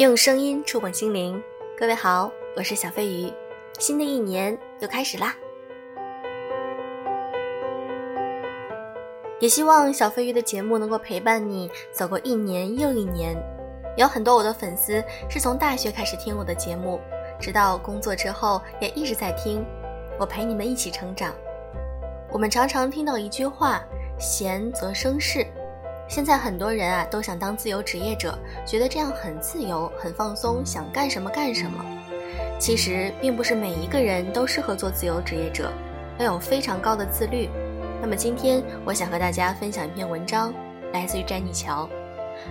用声音触碰心灵，各位好，我是小飞鱼，新的一年又开始啦！也希望小飞鱼的节目能够陪伴你走过一年又一年。有很多我的粉丝是从大学开始听我的节目，直到工作之后也一直在听。我陪你们一起成长。我们常常听到一句话：“闲则生事。”现在很多人啊都想当自由职业者，觉得这样很自由、很放松，想干什么干什么。其实并不是每一个人都适合做自由职业者，要有非常高的自律。那么今天我想和大家分享一篇文章，来自于詹妮乔。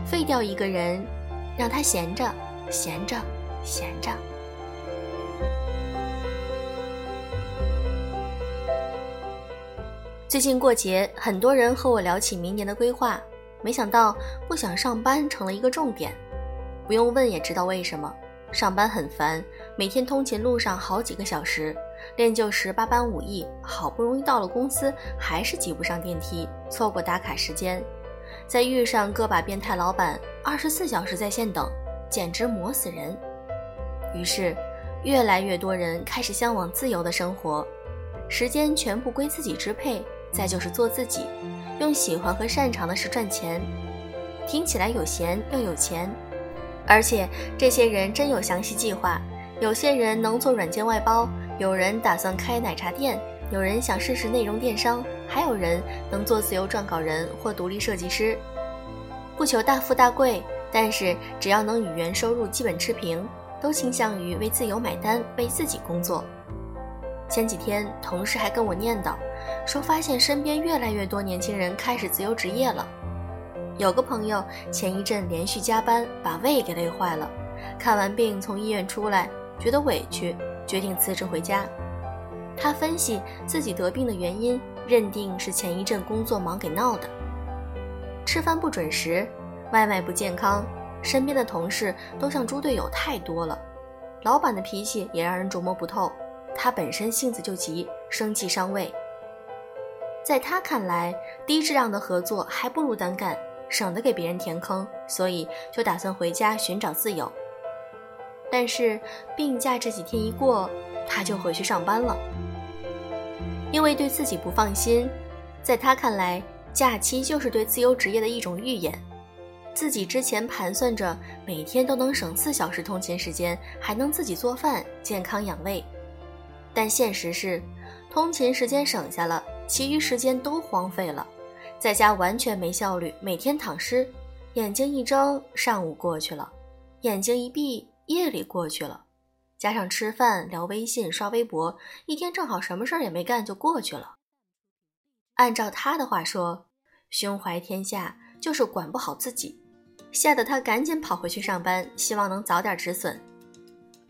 废掉一个人，让他闲着，闲着，闲着。最近过节，很多人和我聊起明年的规划。没想到不想上班成了一个重点，不用问也知道为什么。上班很烦，每天通勤路上好几个小时，练就十八般武艺，好不容易到了公司，还是挤不上电梯，错过打卡时间，再遇上个把变态老板，二十四小时在线等，简直磨死人。于是，越来越多人开始向往自由的生活，时间全部归自己支配，再就是做自己。用喜欢和擅长的事赚钱，听起来有闲又有钱，而且这些人真有详细计划。有些人能做软件外包，有人打算开奶茶店，有人想试试内容电商，还有人能做自由撰稿人或独立设计师。不求大富大贵，但是只要能与原收入基本持平，都倾向于为自由买单，为自己工作。前几天，同事还跟我念叨，说发现身边越来越多年轻人开始自由职业了。有个朋友前一阵连续加班，把胃给累坏了，看完病从医院出来，觉得委屈，决定辞职回家。他分析自己得病的原因，认定是前一阵工作忙给闹的。吃饭不准时，外卖不健康，身边的同事都像猪队友太多了，老板的脾气也让人琢磨不透。他本身性子就急，生气伤胃。在他看来，低质量的合作还不如单干，省得给别人填坑，所以就打算回家寻找自由。但是病假这几天一过，他就回去上班了，因为对自己不放心。在他看来，假期就是对自由职业的一种预演。自己之前盘算着每天都能省四小时通勤时间，还能自己做饭，健康养胃。但现实是，通勤时间省下了，其余时间都荒废了，在家完全没效率，每天躺尸，眼睛一睁，上午过去了，眼睛一闭，夜里过去了，加上吃饭、聊微信、刷微博，一天正好什么事儿也没干就过去了。按照他的话说，胸怀天下就是管不好自己，吓得他赶紧跑回去上班，希望能早点止损。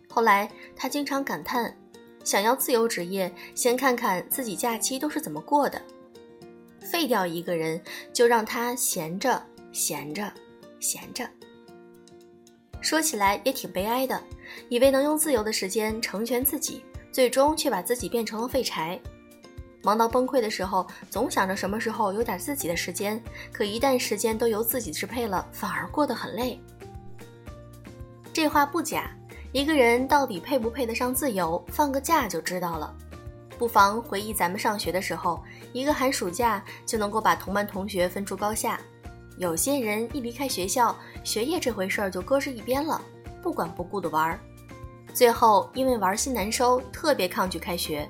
后来他经常感叹。想要自由职业，先看看自己假期都是怎么过的。废掉一个人，就让他闲着，闲着，闲着。说起来也挺悲哀的，以为能用自由的时间成全自己，最终却把自己变成了废柴。忙到崩溃的时候，总想着什么时候有点自己的时间，可一旦时间都由自己支配了，反而过得很累。这话不假。一个人到底配不配得上自由，放个假就知道了。不妨回忆咱们上学的时候，一个寒暑假就能够把同班同学分出高下。有些人一离开学校，学业这回事儿就搁置一边了，不管不顾的玩儿，最后因为玩心难收，特别抗拒开学。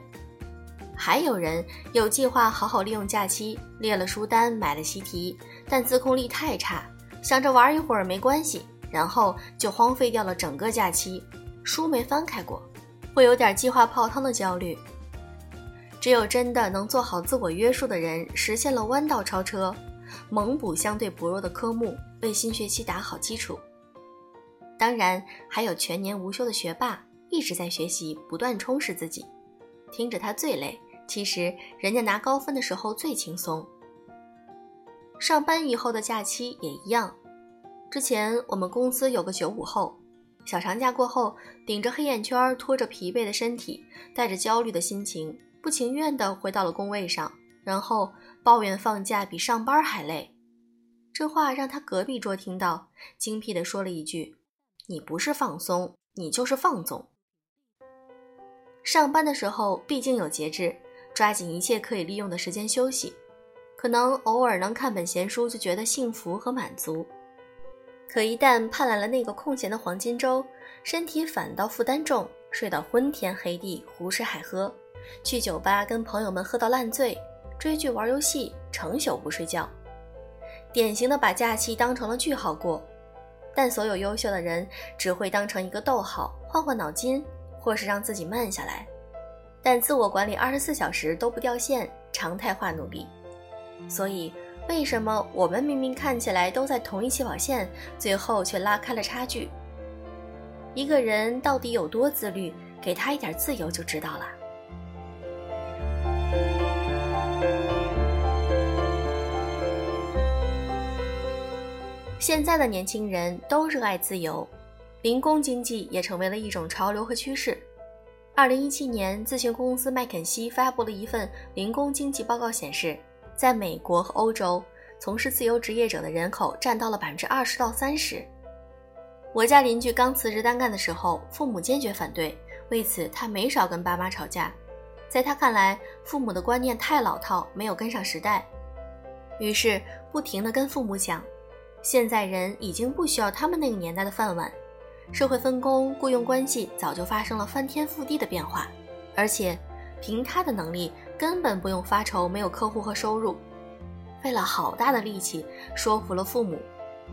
还有人有计划好好利用假期，列了书单，买了习题，但自控力太差，想着玩一会儿没关系。然后就荒废掉了整个假期，书没翻开过，会有点计划泡汤的焦虑。只有真的能做好自我约束的人，实现了弯道超车，猛补相对薄弱的科目，为新学期打好基础。当然，还有全年无休的学霸，一直在学习，不断充实自己。听着他最累，其实人家拿高分的时候最轻松。上班以后的假期也一样。之前我们公司有个九五后，小长假过后，顶着黑眼圈，拖着疲惫的身体，带着焦虑的心情，不情愿地回到了工位上，然后抱怨放假比上班还累。这话让他隔壁桌听到，精辟地说了一句：“你不是放松，你就是放纵。上班的时候毕竟有节制，抓紧一切可以利用的时间休息。可能偶尔能看本闲书就觉得幸福和满足，可一旦盼来了那个空闲的黄金周，身体反倒负担重，睡到昏天黑地，胡吃海喝，去酒吧跟朋友们喝到烂醉，追剧玩游戏，成宿不睡觉，典型的把假期当成了句号过。但所有优秀的人只会当成一个逗号，换换脑筋，或是让自己慢下来。但自我管理二十四小时都不掉线，常态化努力。所以，为什么我们明明看起来都在同一起跑线，最后却拉开了差距？一个人到底有多自律，给他一点自由就知道了。现在的年轻人都热爱自由，零工经济也成为了一种潮流和趋势。二零一七年，咨询公司麦肯锡发布了一份零工经济报告，显示。在美国和欧洲，从事自由职业者的人口占到了百分之二十到三十。我家邻居刚辞职单干的时候，父母坚决反对，为此他没少跟爸妈吵架。在他看来，父母的观念太老套，没有跟上时代。于是不停地跟父母讲，现在人已经不需要他们那个年代的饭碗，社会分工、雇佣关系早就发生了翻天覆地的变化，而且凭他的能力。根本不用发愁没有客户和收入，费了好大的力气说服了父母，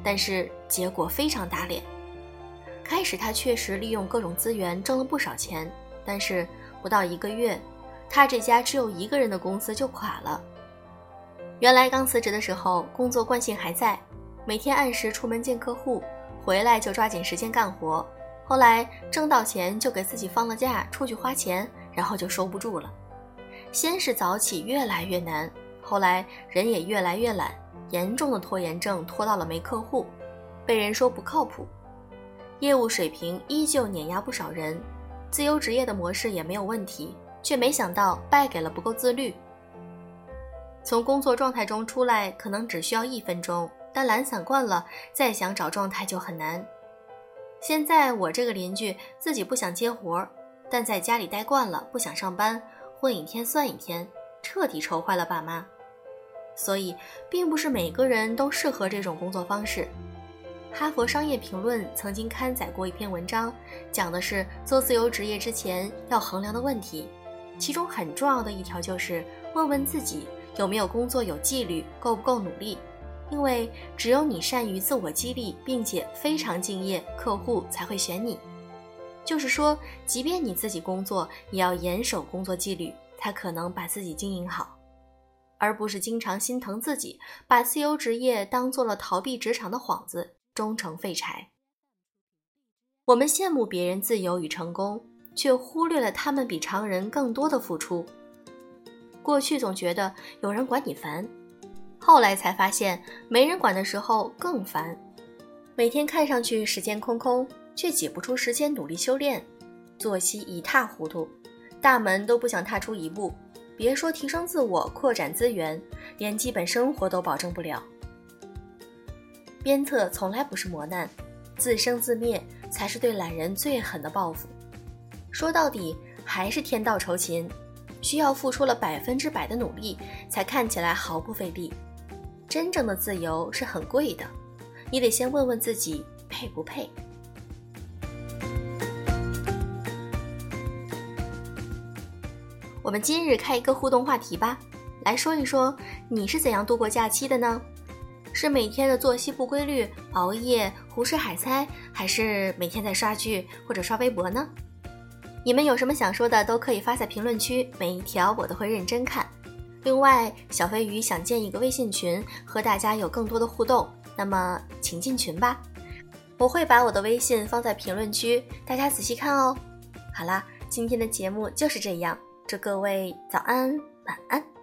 但是结果非常打脸。开始他确实利用各种资源挣了不少钱，但是不到一个月，他这家只有一个人的公司就垮了。原来刚辞职的时候工作惯性还在，每天按时出门见客户，回来就抓紧时间干活。后来挣到钱就给自己放了假出去花钱，然后就收不住了。先是早起越来越难，后来人也越来越懒，严重的拖延症拖到了没客户，被人说不靠谱，业务水平依旧碾压不少人，自由职业的模式也没有问题，却没想到败给了不够自律。从工作状态中出来可能只需要一分钟，但懒散惯了，再想找状态就很难。现在我这个邻居自己不想接活，但在家里待惯了，不想上班。混一天算一天，彻底愁坏了爸妈。所以，并不是每个人都适合这种工作方式。哈佛商业评论曾经刊载过一篇文章，讲的是做自由职业之前要衡量的问题。其中很重要的一条就是问问自己有没有工作有纪律，够不够努力。因为只有你善于自我激励，并且非常敬业，客户才会选你。就是说，即便你自己工作，也要严守工作纪律，才可能把自己经营好，而不是经常心疼自己，把自由职业当做了逃避职场的幌子，终成废柴。我们羡慕别人自由与成功，却忽略了他们比常人更多的付出。过去总觉得有人管你烦，后来才发现没人管的时候更烦。每天看上去时间空空。却挤不出时间努力修炼，作息一塌糊涂，大门都不想踏出一步，别说提升自我、扩展资源，连基本生活都保证不了。鞭策从来不是磨难，自生自灭才是对懒人最狠的报复。说到底还是天道酬勤，需要付出了百分之百的努力，才看起来毫不费力。真正的自由是很贵的，你得先问问自己配不配。我们今日开一个互动话题吧，来说一说你是怎样度过假期的呢？是每天的作息不规律、熬夜、胡吃海塞，还是每天在刷剧或者刷微博呢？你们有什么想说的，都可以发在评论区，每一条我都会认真看。另外，小飞鱼想建一个微信群，和大家有更多的互动，那么请进群吧。我会把我的微信放在评论区，大家仔细看哦。好啦，今天的节目就是这样。祝各位早安，晚安。